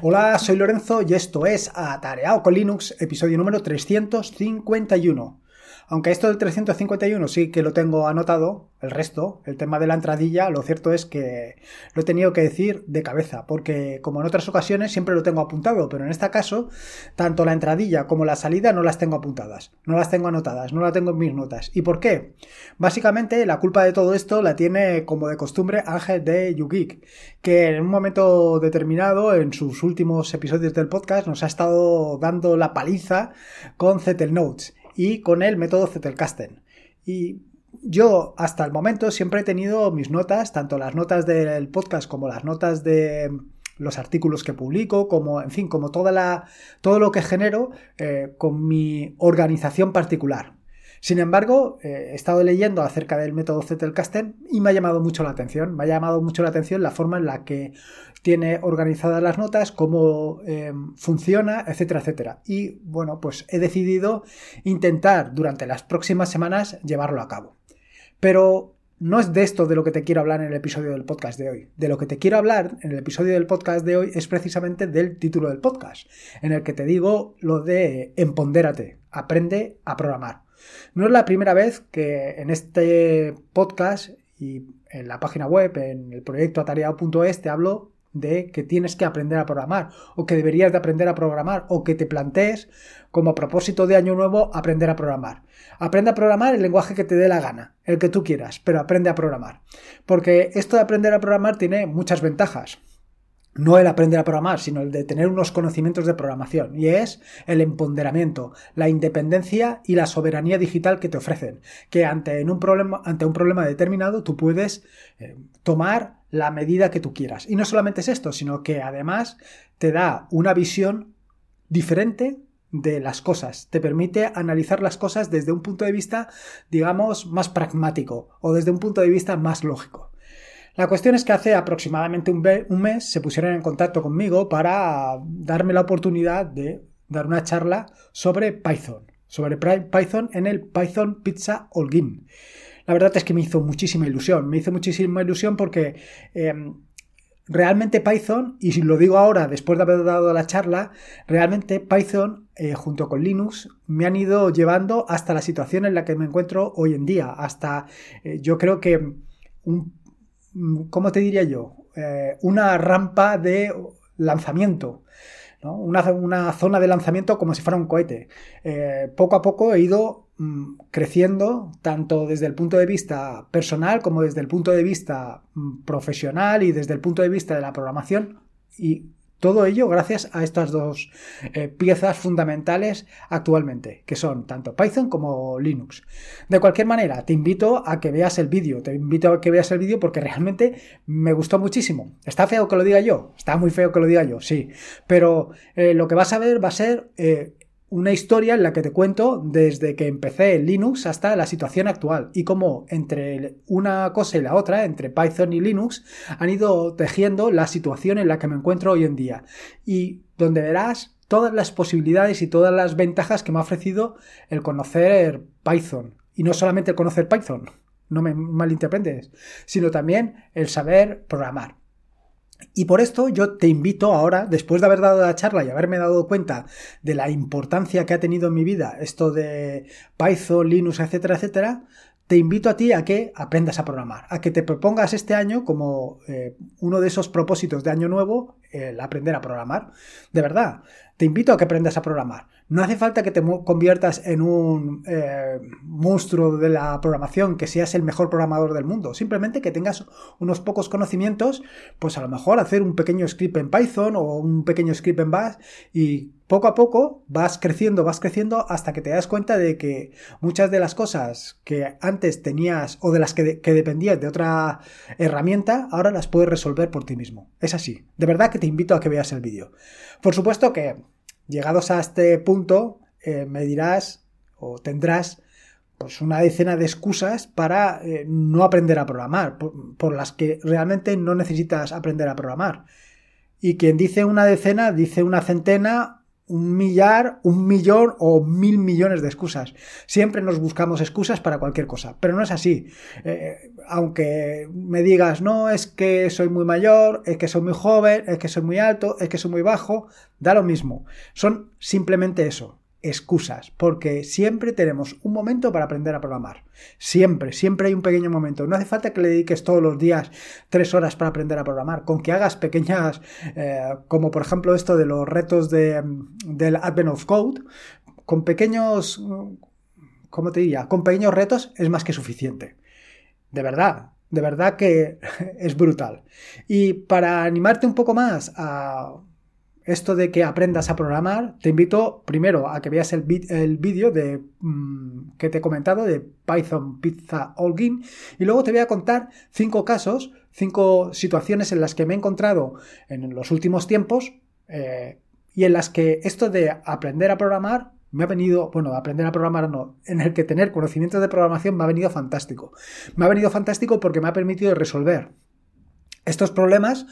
Hola, soy Lorenzo y esto es Atareado con Linux, episodio número 351. Aunque esto del 351 sí que lo tengo anotado, el resto, el tema de la entradilla, lo cierto es que lo he tenido que decir de cabeza, porque como en otras ocasiones siempre lo tengo apuntado, pero en este caso, tanto la entradilla como la salida no las tengo apuntadas, no las tengo anotadas, no las tengo en mis notas. ¿Y por qué? Básicamente la culpa de todo esto la tiene como de costumbre Ángel de YouGeek, que en un momento determinado, en sus últimos episodios del podcast, nos ha estado dando la paliza con Zettel Notes y con el método Zettelkasten. Y yo hasta el momento siempre he tenido mis notas, tanto las notas del podcast como las notas de los artículos que publico, como, en fin, como toda la, todo lo que genero eh, con mi organización particular. Sin embargo, eh, he estado leyendo acerca del método Zettelkasten y me ha llamado mucho la atención. Me ha llamado mucho la atención la forma en la que tiene organizadas las notas, cómo eh, funciona, etcétera, etcétera. Y bueno, pues he decidido intentar durante las próximas semanas llevarlo a cabo. Pero no es de esto de lo que te quiero hablar en el episodio del podcast de hoy. De lo que te quiero hablar en el episodio del podcast de hoy es precisamente del título del podcast, en el que te digo lo de empondérate, aprende a programar. No es la primera vez que en este podcast y en la página web, en el proyecto atareado.es, te hablo de que tienes que aprender a programar o que deberías de aprender a programar o que te plantees como propósito de año nuevo aprender a programar. Aprende a programar el lenguaje que te dé la gana, el que tú quieras, pero aprende a programar. Porque esto de aprender a programar tiene muchas ventajas no el aprender a programar, sino el de tener unos conocimientos de programación, y es el empoderamiento, la independencia y la soberanía digital que te ofrecen, que ante un problema, ante un problema determinado tú puedes eh, tomar la medida que tú quieras. Y no solamente es esto, sino que además te da una visión diferente de las cosas, te permite analizar las cosas desde un punto de vista, digamos, más pragmático o desde un punto de vista más lógico. La cuestión es que hace aproximadamente un, mes se pusieron en contacto conmigo para darme la oportunidad de dar una charla sobre Python, sobre Python en el Python Pizza All Game. La verdad es que me hizo muchísima ilusión, me hizo muchísima ilusión porque em, realmente Python, y si lo digo ahora después de haber dado la charla, realmente Python eh, junto con Linux me han ido llevando hasta la situación en la que me encuentro hoy en día, hasta eh, yo creo que un ¿cómo te diría yo? Eh, una rampa de lanzamiento. Una, zona de lanzamiento como si fuera un cohete. Eh, poco a poco he ido mm, creciendo tanto desde el punto de vista personal como desde el punto de vista mm, profesional y desde el punto de vista de la programación y todo ello gracias a estas dos eh, piezas fundamentales actualmente, que son tanto Python como Linux. De cualquier manera, te invito a que veas el vídeo, te invito a que veas el vídeo porque realmente me gustó muchísimo. ¿Está feo que lo diga yo? Está muy feo que lo diga yo, sí. Pero eh, lo que vas a ver va a ser eh, una historia en la que te cuento desde que empecé en Linux hasta la situación actual y cómo entre una cosa y la otra, entre Python y Linux, han ido tejiendo la situación en la que me encuentro hoy en día y donde verás todas las posibilidades y todas las ventajas que me ha ofrecido el conocer Python. Y no solamente el conocer Python, no me malinterpretes, sino también el saber programar. Y por esto yo te invito ahora, después de haber dado la charla y haberme dado cuenta de la importancia que ha tenido en mi vida esto de Python, Linux, etcétera, etcétera, te invito a ti a que aprendas a programar, a que te propongas este año como eh, uno de esos propósitos de año nuevo, el aprender a programar. De verdad, te invito a que aprendas a programar. No hace falta que te conviertas en un eh, monstruo de la programación, que seas el mejor programador del mundo. Simplemente que tengas unos pocos conocimientos, pues a lo mejor hacer un pequeño script en Python o un pequeño script en Bash y poco a poco vas creciendo, vas creciendo hasta que te das cuenta de que muchas de las cosas que antes tenías o de las que, que dependías de otra herramienta, ahora las puedes resolver por ti mismo. Es así. De verdad que te invito a que veas el vídeo. Por supuesto que, llegados a este punto, eh, me dirás o tendrás pues una decena de excusas para eh, no aprender a programar, por, las que realmente no necesitas aprender a programar. Y quien dice una decena, dice una centena un millar, un millón o mil millones de excusas. Siempre nos buscamos excusas para cualquier cosa, pero no es así. Eh, aunque me digas, no, es que soy muy mayor, es que soy muy joven, es que soy muy alto, es que soy muy bajo, da lo mismo. Son simplemente eso, excusas, porque siempre tenemos un momento para aprender a programar. Siempre, siempre hay un pequeño momento. No hace falta que le dediques todos los días tres horas para aprender a programar. Con que hagas pequeñas, eh, como por ejemplo esto de los retos de, del Advent of Code, con pequeños, ¿cómo te diría? Con pequeños retos es más que suficiente. De verdad, de verdad que es brutal. Y para animarte un poco más a esto de que aprendas a programar, te invito primero a que veas el, vídeo de mm, que te he comentado de Python Pizza Allgin y luego te voy a contar cinco casos, cinco situaciones en las que me he encontrado en los últimos tiempos eh, y en las que esto de aprender a programar me ha venido, bueno, aprender a programar no, en el que tener conocimientos de programación me ha venido fantástico. Me ha venido fantástico porque me ha permitido resolver estos problemas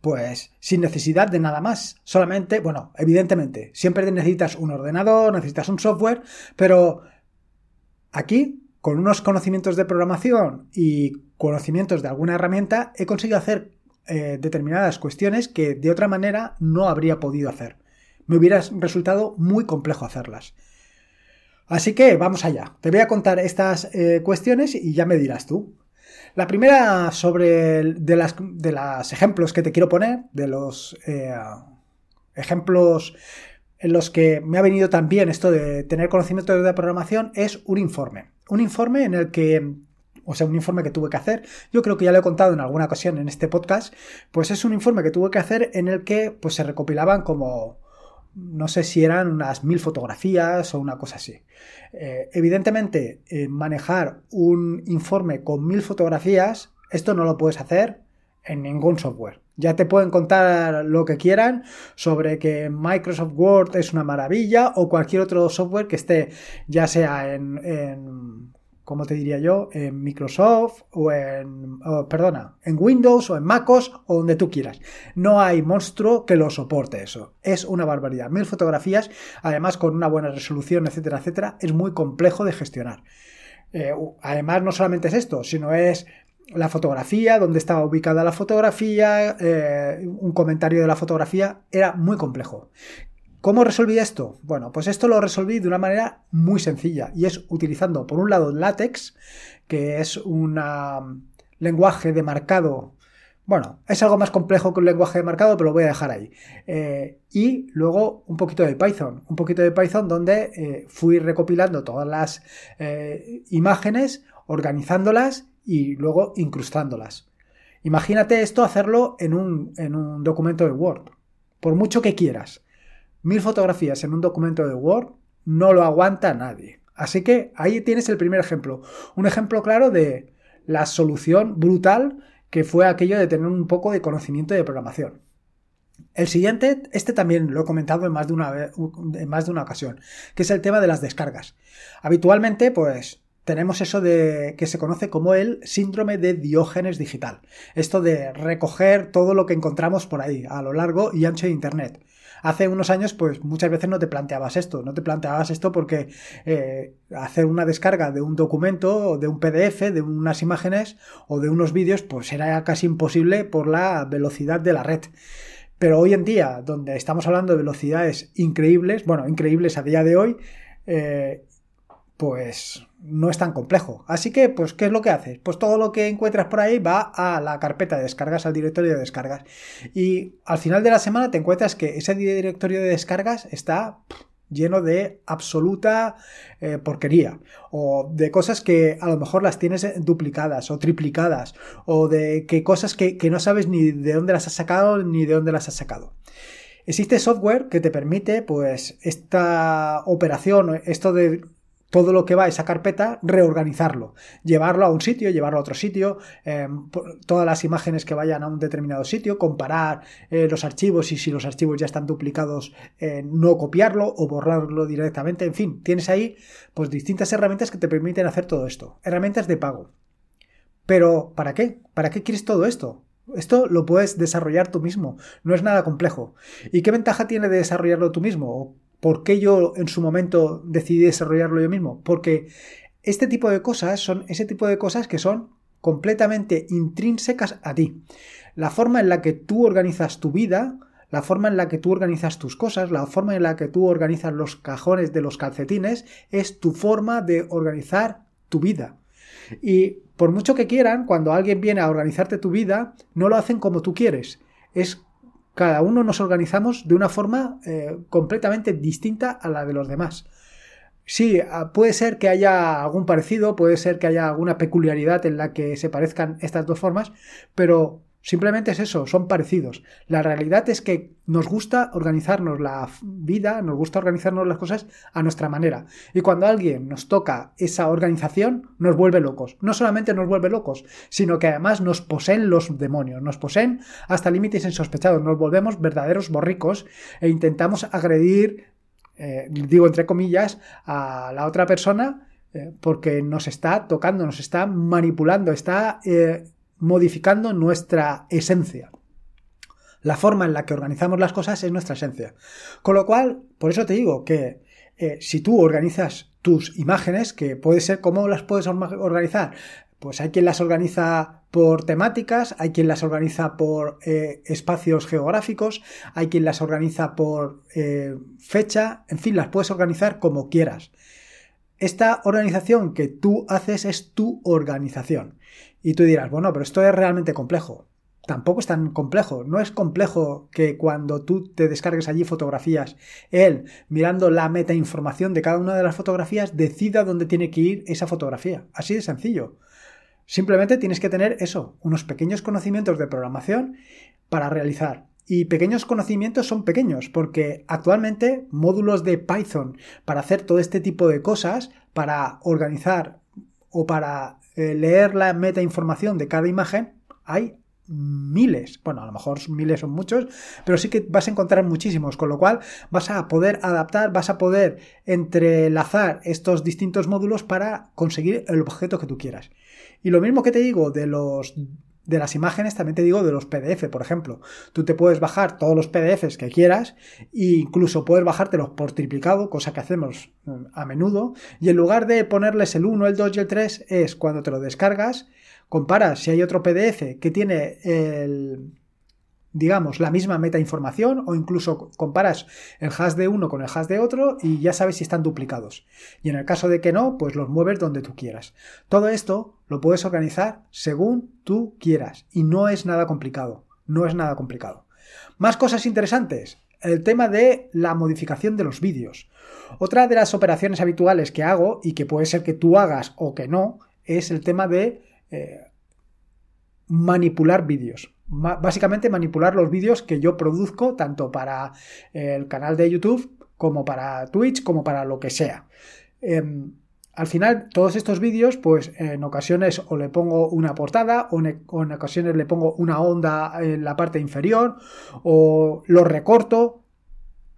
pues sin necesidad de nada más. Solamente, bueno, evidentemente, siempre necesitas un ordenador, necesitas un software, pero aquí, con unos conocimientos de programación y conocimientos de alguna herramienta, he conseguido hacer eh, determinadas cuestiones que de otra manera no habría podido hacer. Me hubiera resultado muy complejo hacerlas. Así que vamos allá. Te voy a contar estas eh, cuestiones y ya me dirás tú. La primera sobre de las, de los ejemplos que te quiero poner, de los eh, ejemplos en los que me ha venido también esto de tener conocimiento de programación, es un informe. Un informe en el que o sea, un informe que tuve que hacer. Yo creo que ya lo he contado en alguna ocasión en este podcast, pues es un informe que tuve que hacer en el que pues se recopilaban como no sé si eran unas mil fotografías o una cosa así. Eh, evidentemente, eh, manejar un informe con mil fotografías, esto no lo puedes hacer en ningún software. Ya te pueden contar lo que quieran sobre que Microsoft Word es una maravilla o cualquier otro software que esté ya sea en como te diría yo, en Microsoft o en, perdona, en Windows o en MacOS o donde tú quieras. No hay monstruo que lo soporte eso. Es una barbaridad. Mil fotografías, además con una buena resolución, etcétera, etcétera, es muy complejo de gestionar. Eh, además, no solamente es esto, sino es la fotografía, dónde estaba ubicada la fotografía, eh, un comentario de la fotografía, era muy complejo. ¿Cómo resolví esto? Bueno, pues esto lo resolví de una manera muy sencilla y es utilizando por un lado látex, que es un lenguaje de marcado. Bueno, es algo más complejo que un lenguaje de marcado, pero lo voy a dejar ahí. Eh, y luego un poquito de Python. Un poquito de Python donde eh, fui recopilando todas las eh, imágenes, organizándolas y luego incrustándolas. Imagínate esto hacerlo en un, en un documento de Word. Por mucho que quieras mil fotografías en un documento de Word no lo aguanta nadie. Así que ahí tienes el primer ejemplo. Un ejemplo claro de la solución brutal que fue aquello de tener un poco de conocimiento de programación. El siguiente, este también lo he comentado en más de una, en más de una ocasión, que es el tema de las descargas. Habitualmente, pues tenemos eso de que se conoce como el síndrome de Diógenes digital. Esto de recoger todo lo que encontramos por ahí, a lo largo y ancho de Internet. Hace unos años, pues muchas veces no te planteabas esto, no te planteabas esto porque eh, hacer una descarga de un documento, de un PDF, de unas imágenes o de unos vídeos, pues era casi imposible por la velocidad de la red. Pero hoy en día, donde estamos hablando de velocidades increíbles, bueno, increíbles a día de hoy, eh, pues no es tan complejo. Así que, pues, ¿qué es lo que haces? Pues todo lo que encuentras por ahí va a la carpeta de descargas, al directorio de descargas. Y al final de la semana te encuentras que ese directorio de descargas está lleno de absoluta eh, porquería o de cosas que a lo mejor las tienes duplicadas o triplicadas o de que cosas que, que no sabes ni de dónde las has sacado ni de dónde las has sacado. Existe software que te permite, pues, esta operación, esto de todo lo que va a esa carpeta, reorganizarlo, llevarlo a un sitio, llevarlo a otro sitio, em, todas las imágenes que vayan a un determinado sitio, comparar eh, los archivos y si los archivos ya están duplicados, eh, no copiarlo o borrarlo directamente, en fin, tienes ahí pues distintas herramientas que te permiten hacer todo esto, herramientas de pago. Pero, ¿para qué? ¿Para qué quieres todo esto? Esto lo puedes desarrollar tú mismo, no es nada complejo. ¿Y qué ventaja tiene de desarrollarlo tú mismo? ¿Por qué yo en su momento decidí desarrollarlo yo mismo? Porque este tipo de cosas son ese tipo de cosas que son completamente intrínsecas a ti. La forma en la que tú organizas tu vida, la forma en la que tú organizas tus cosas, la forma en la que tú organizas los cajones de los calcetines, es tu forma de organizar tu vida. Y por mucho que quieran, cuando alguien viene a organizarte tu vida, no lo hacen como tú quieres. Es cada uno nos organizamos de una forma eh, completamente distinta a la de los demás. Sí, ah, puede ser que haya algún parecido, puede ser que haya alguna peculiaridad en la que se parezcan estas dos formas, pero Simplemente es eso, son parecidos. La realidad es que nos gusta organizarnos la vida, nos gusta organizarnos las cosas a nuestra manera. Y cuando alguien nos toca esa organización, nos vuelve locos. No solamente nos vuelve locos, sino que además nos poseen los demonios, nos poseen hasta límites insospechados, nos volvemos verdaderos borricos e intentamos agredir, eh, digo entre comillas, a la otra persona eh, porque nos está tocando, nos está manipulando, está... Eh, modificando nuestra esencia. La forma en la que organizamos las cosas es nuestra esencia. Con lo cual, por eso te digo que eh, si tú organizas tus imágenes, que puede ser cómo las puedes organizar, pues hay quien las organiza por temáticas, hay quien las organiza por eh, espacios geográficos, hay quien las organiza por eh, fecha, en fin, las puedes organizar como quieras. Esta organización que tú haces es tu organización. Y tú dirás, bueno, pero esto es realmente complejo. Tampoco es tan complejo. No es complejo que cuando tú te descargues allí fotografías, él, mirando la meta información de cada una de las fotografías, decida dónde tiene que ir esa fotografía. Así de sencillo. Simplemente tienes que tener eso, unos pequeños conocimientos de programación para realizar. Y pequeños conocimientos son pequeños, porque actualmente módulos de Python para hacer todo este tipo de cosas, para organizar o para eh, leer la meta información de cada imagen, hay miles, bueno, a lo mejor miles son muchos, pero sí que vas a encontrar muchísimos, con lo cual vas a poder adaptar, vas a poder entrelazar estos distintos módulos para conseguir el objeto que tú quieras. Y lo mismo que te digo de los de las imágenes, también te digo de los PDF, por ejemplo. Tú te puedes bajar todos los PDFs que quieras e incluso puedes bajártelos por triplicado, cosa que hacemos mm, a menudo, y en lugar de ponerles el 1, el 2 y el 3, es cuando te lo descargas, comparas si hay otro PDF que tiene el, digamos, la misma meta información o incluso comparas el hash de uno con el hash de otro y ya sabes si están duplicados. Y en el caso de que no, pues los mueves donde tú quieras. Todo esto lo puedes organizar según tú quieras y no es nada complicado. No es nada complicado. Más cosas interesantes. El tema de la modificación de los vídeos. Otra de las operaciones habituales que hago y que puede ser que tú hagas o que no es el tema de eh, manipular vídeos básicamente manipular los vídeos que yo produzco tanto para el canal de YouTube como para Twitch como para lo que sea. Em, al final, todos estos vídeos, pues en ocasiones o le pongo una portada, o en, o en, ocasiones le pongo una onda en la parte inferior, o lo recorto.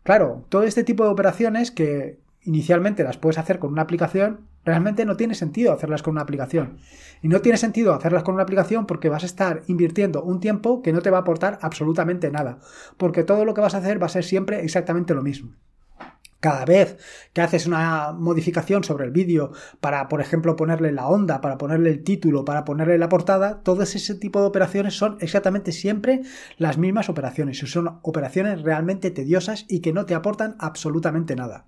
Claro, todo este tipo de operaciones que inicialmente las puedes hacer con una aplicación, realmente no tiene sentido hacerlas con una aplicación. Y no tiene sentido hacerlas con una aplicación porque vas a estar invirtiendo un tiempo que no te va a aportar absolutamente nada. Porque todo lo que vas a hacer va a ser siempre exactamente lo mismo. Cada vez que haces una modificación sobre el vídeo para, por ejemplo, ponerle la onda, para ponerle el título, para ponerle la portada, todo ese tipo de operaciones son exactamente siempre las mismas operaciones. Y son operaciones realmente tediosas y que no te aportan absolutamente nada.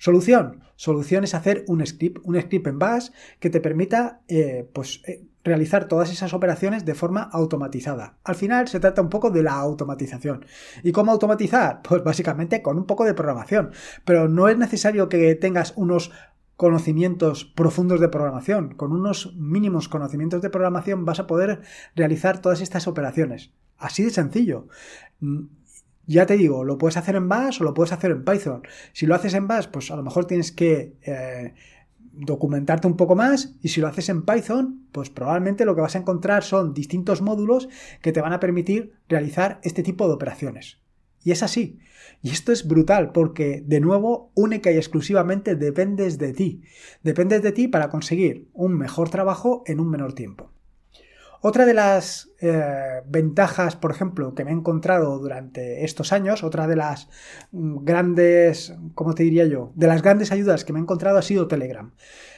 Solución. Solución es hacer un script, un script en Bash que te permita eh, pues, eh, realizar todas esas operaciones de forma automatizada. Al final se trata un poco de la automatización. ¿Y cómo automatizar? Pues básicamente con un poco de programación. Pero no es necesario que tengas unos conocimientos profundos de programación. Con unos mínimos conocimientos de programación vas a poder realizar todas estas operaciones. Así de sencillo. Ya te digo, lo puedes hacer en Bash o lo puedes hacer en Python. Si lo haces en Bash, pues a lo mejor tienes que eh, documentarte un poco más y si lo haces en Python, pues probablemente lo que vas a encontrar son distintos módulos que te van a permitir realizar este tipo de operaciones. Y es así. Y esto es brutal porque, de nuevo, única y exclusivamente dependes de ti. Dependes de ti para conseguir un mejor trabajo en un menor tiempo. Otra de las eh, ventajas, por ejemplo, que me he encontrado durante estos años, otra de las mm, grandes, ¿cómo te diría yo? De las grandes ayudas que me he encontrado ha sido Telegram.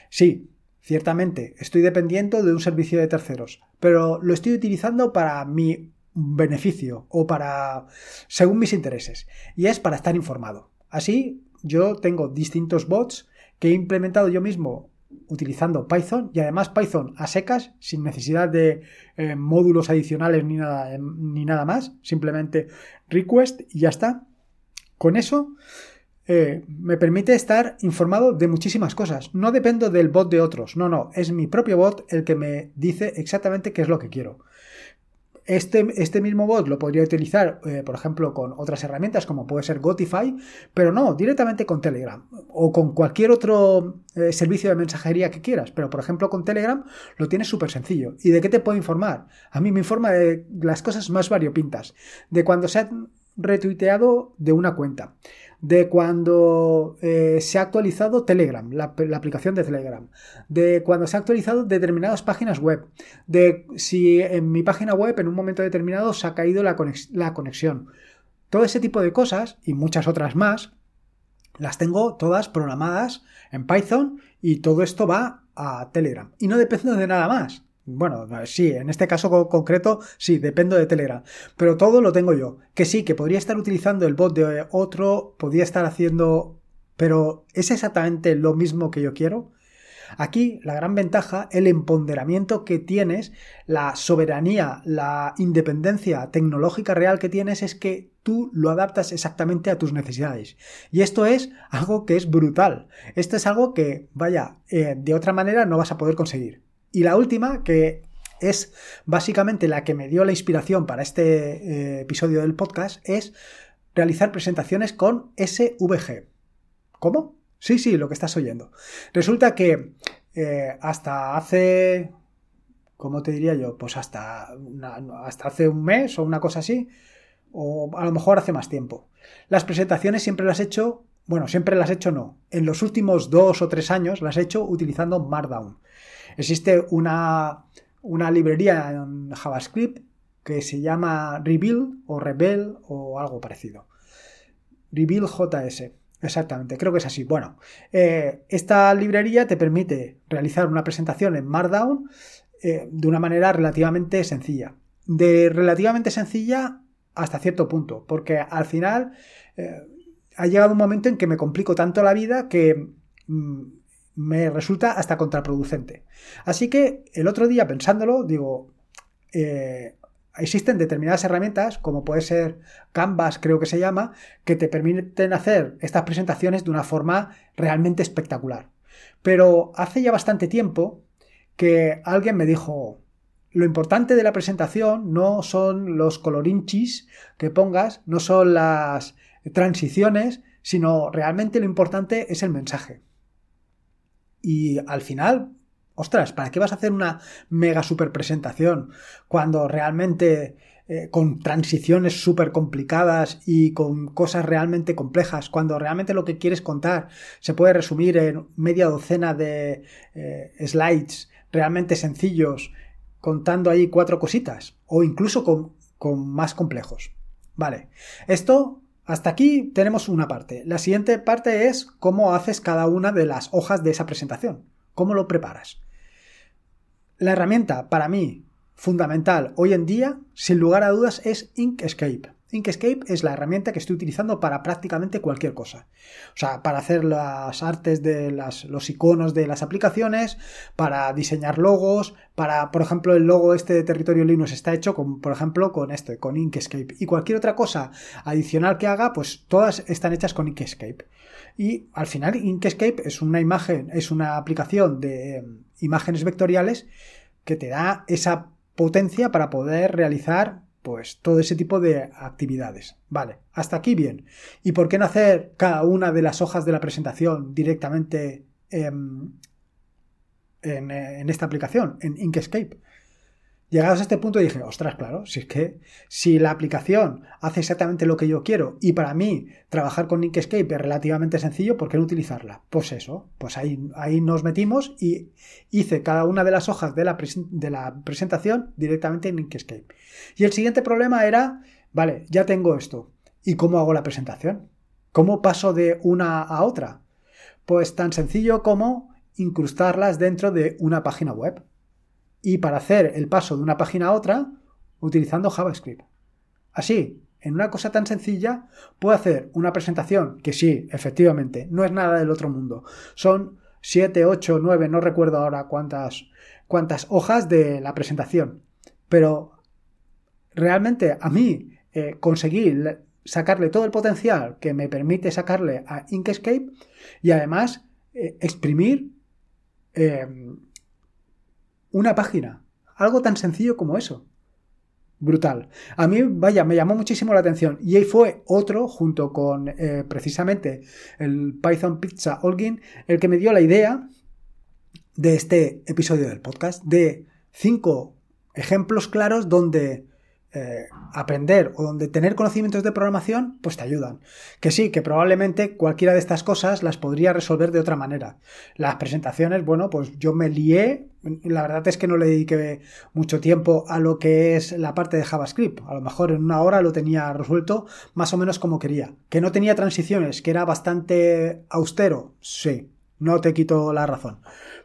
Sí, ciertamente, estoy dependiendo de un servicio de terceros, pero lo estoy utilizando para mi beneficio o para según mis intereses y es para estar informado. Así yo tengo distintos bots que he implementado yo mismo utilizando Python y además Python a secas sin necesidad de eh, módulos adicionales ni nada, ni nada más, simplemente request y ya está. Con eso eh, me permite estar informado de muchísimas cosas. No dependo del bot de otros, no, no, es mi propio bot el que me dice exactamente qué es lo que quiero. Este, este, mismo bot lo podría utilizar, eh, por ejemplo, con otras herramientas como puede ser Gotify, pero no, directamente con Telegram o con cualquier otro eh, servicio de mensajería que quieras. Pero, por ejemplo, con Telegram lo tienes súper sencillo. ¿Y de qué te puedo informar? A mí me informa de las cosas más variopintas, de cuando se ha retuiteado de una cuenta, de cuando eh, se ha actualizado Telegram, la, aplicación de Telegram, de cuando se ha actualizado determinadas páginas web, de si en mi página web en un momento determinado se ha caído la, la conexión. Todo ese tipo de cosas y muchas otras más las tengo todas programadas en Python y todo esto va a Telegram. Y no depende de nada más. Bueno, sí, en este caso concreto, sí, dependo de Telegram. Pero todo lo tengo yo. Que sí, que podría estar utilizando el bot de otro, podría estar haciendo. Pero ¿es exactamente lo mismo que yo quiero? Aquí la gran ventaja, el empoderamiento que tienes, la soberanía, la independencia tecnológica real que tienes es que tú lo adaptas exactamente a tus necesidades. Y esto es algo que es brutal. Esto es algo que, vaya, eh, de otra manera no vas a poder conseguir. Y la última, que es básicamente la que me dio la inspiración para este eh, episodio del podcast, es realizar presentaciones con SVG. ¿Cómo? Sí, sí, lo que estás oyendo. Resulta que eh, hasta hace, ¿cómo te diría yo? Pues hasta, hasta hace un mes o una cosa así, o a lo mejor hace más tiempo. Las presentaciones siempre las he hecho, bueno, siempre las he hecho no. En los últimos dos o tres años las he hecho utilizando Markdown. Existe una, librería en JavaScript que se llama Reveal o Rebel o algo parecido. Reveal JS. Exactamente, creo que es así. Bueno, eh, esta librería te permite realizar una presentación en Markdown eh, de una manera relativamente sencilla. De relativamente sencilla hasta cierto punto, porque al final eh, ha llegado un momento en que me complico tanto la vida que mm, me resulta hasta contraproducente. Así que el otro día pensándolo, digo, eh, existen determinadas herramientas, como puede ser Canvas, creo que se llama, que te permiten hacer estas presentaciones de una forma realmente espectacular. Pero hace ya bastante tiempo que alguien me dijo, lo importante de la presentación no son los colorinchis que pongas, no son las transiciones, sino realmente lo importante es el mensaje. Y al final, ostras, ¿para qué vas a hacer una mega super presentación cuando realmente eh, con transiciones súper complicadas y con cosas realmente complejas, cuando realmente lo que quieres contar se puede resumir en media docena de eh, slides realmente sencillos, contando ahí cuatro cositas, o incluso con, con más complejos. Vale, esto hasta aquí tenemos una parte. La siguiente parte es cómo haces cada una de las hojas de esa presentación. ¿Cómo lo preparas? La herramienta para mí fundamental hoy en día, sin lugar a dudas, es Inkscape. Inkscape es la herramienta que estoy utilizando para prácticamente cualquier cosa. O sea, para hacer las artes de los iconos de las aplicaciones, para diseñar logos, para, por ejemplo, el logo este de territorio Linux está hecho con, por ejemplo, con este, con Inkscape. Y cualquier otra cosa adicional que haga, pues todas están hechas con Inkscape. Y al final, Inkscape es una imagen, es una aplicación de em, imágenes vectoriales que te da esa potencia para poder realizar pues todo ese tipo de actividades. Vale, hasta aquí bien. ¿Y por qué no hacer cada una de las hojas de la presentación directamente en, en, esta aplicación, en Inkscape? Llegados a este punto dije, ostras, claro, si es que si la aplicación hace exactamente lo que yo quiero y para mí trabajar con Inkscape es relativamente sencillo, ¿por qué no utilizarla? Pues eso, pues ahí, ahí nos metimos y hice cada una de las hojas de la, de la presentación directamente en Inkscape. Y el siguiente problema era, vale, ya tengo esto, ¿y cómo hago la presentación? ¿Cómo paso de una a otra? Pues tan sencillo como incrustarlas dentro de una página web y para hacer el paso de una página a otra utilizando JavaScript. Así, en una cosa tan sencilla, puedo hacer una presentación que sí, efectivamente, no es nada del otro mundo. Son 7, 8, 9, no recuerdo ahora cuántas, cuántas hojas de la presentación. Pero realmente a mí eh, sacarle todo el potencial que me permite sacarle a Inkscape y además eh, exprimir eh, una página. Algo tan sencillo como eso. Brutal. A mí, vaya, me llamó muchísimo la atención. Y ahí fue otro, junto con eh, precisamente el Python Pizza Olgin, el que me dio la idea de este episodio del podcast, de cinco ejemplos claros donde eh, aprender o donde tener conocimientos de programación, pues te ayudan. Que sí, que probablemente cualquiera de estas cosas las podría resolver de otra manera. Las presentaciones, bueno, pues yo me lié, la verdad es que no le dediqué mucho tiempo a lo que es la parte de JavaScript. A lo mejor en una hora lo tenía resuelto más o menos como quería. Que no tenía transiciones, que era bastante austero, sí, no te quito la razón.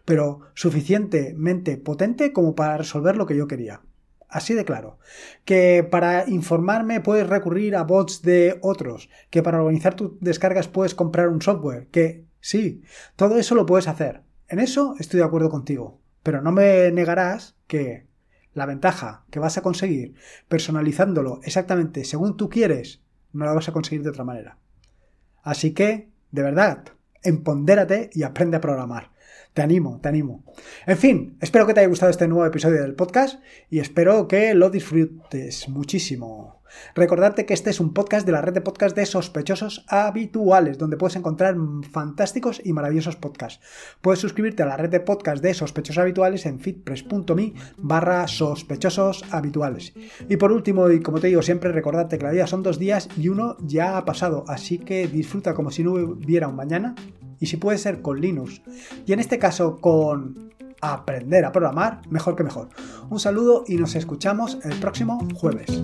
Pero suficientemente potente como para resolver lo que yo quería. Así de claro. Que para informarme puedes recurrir a bots de otros. Que para organizar tus descargas puedes comprar un software. Que sí, todo eso lo puedes hacer. En eso estoy de acuerdo contigo. Pero no me negarás que la ventaja que vas a conseguir personalizándolo exactamente según tú quieres, no la vas a conseguir de otra manera. Así que, de verdad, empondérate y aprende a programar. Te animo, te animo. En fin, espero que te haya gustado este nuevo episodio del podcast y espero que lo disfrutes muchísimo. Recordarte que este es un podcast de la red de podcast de sospechosos habituales, donde puedes encontrar fantásticos y maravillosos podcasts. Puedes suscribirte a la red de podcast de sospechosos habituales en fitpress.me barra sospechosos habituales. Y por último, y como te digo siempre, recordarte que la vida son dos días y uno ya ha pasado, así que disfruta como si no hubiera un mañana y si puede ser con Linux. Y en este caso con aprender a programar, mejor que mejor. Un saludo y nos escuchamos el próximo jueves.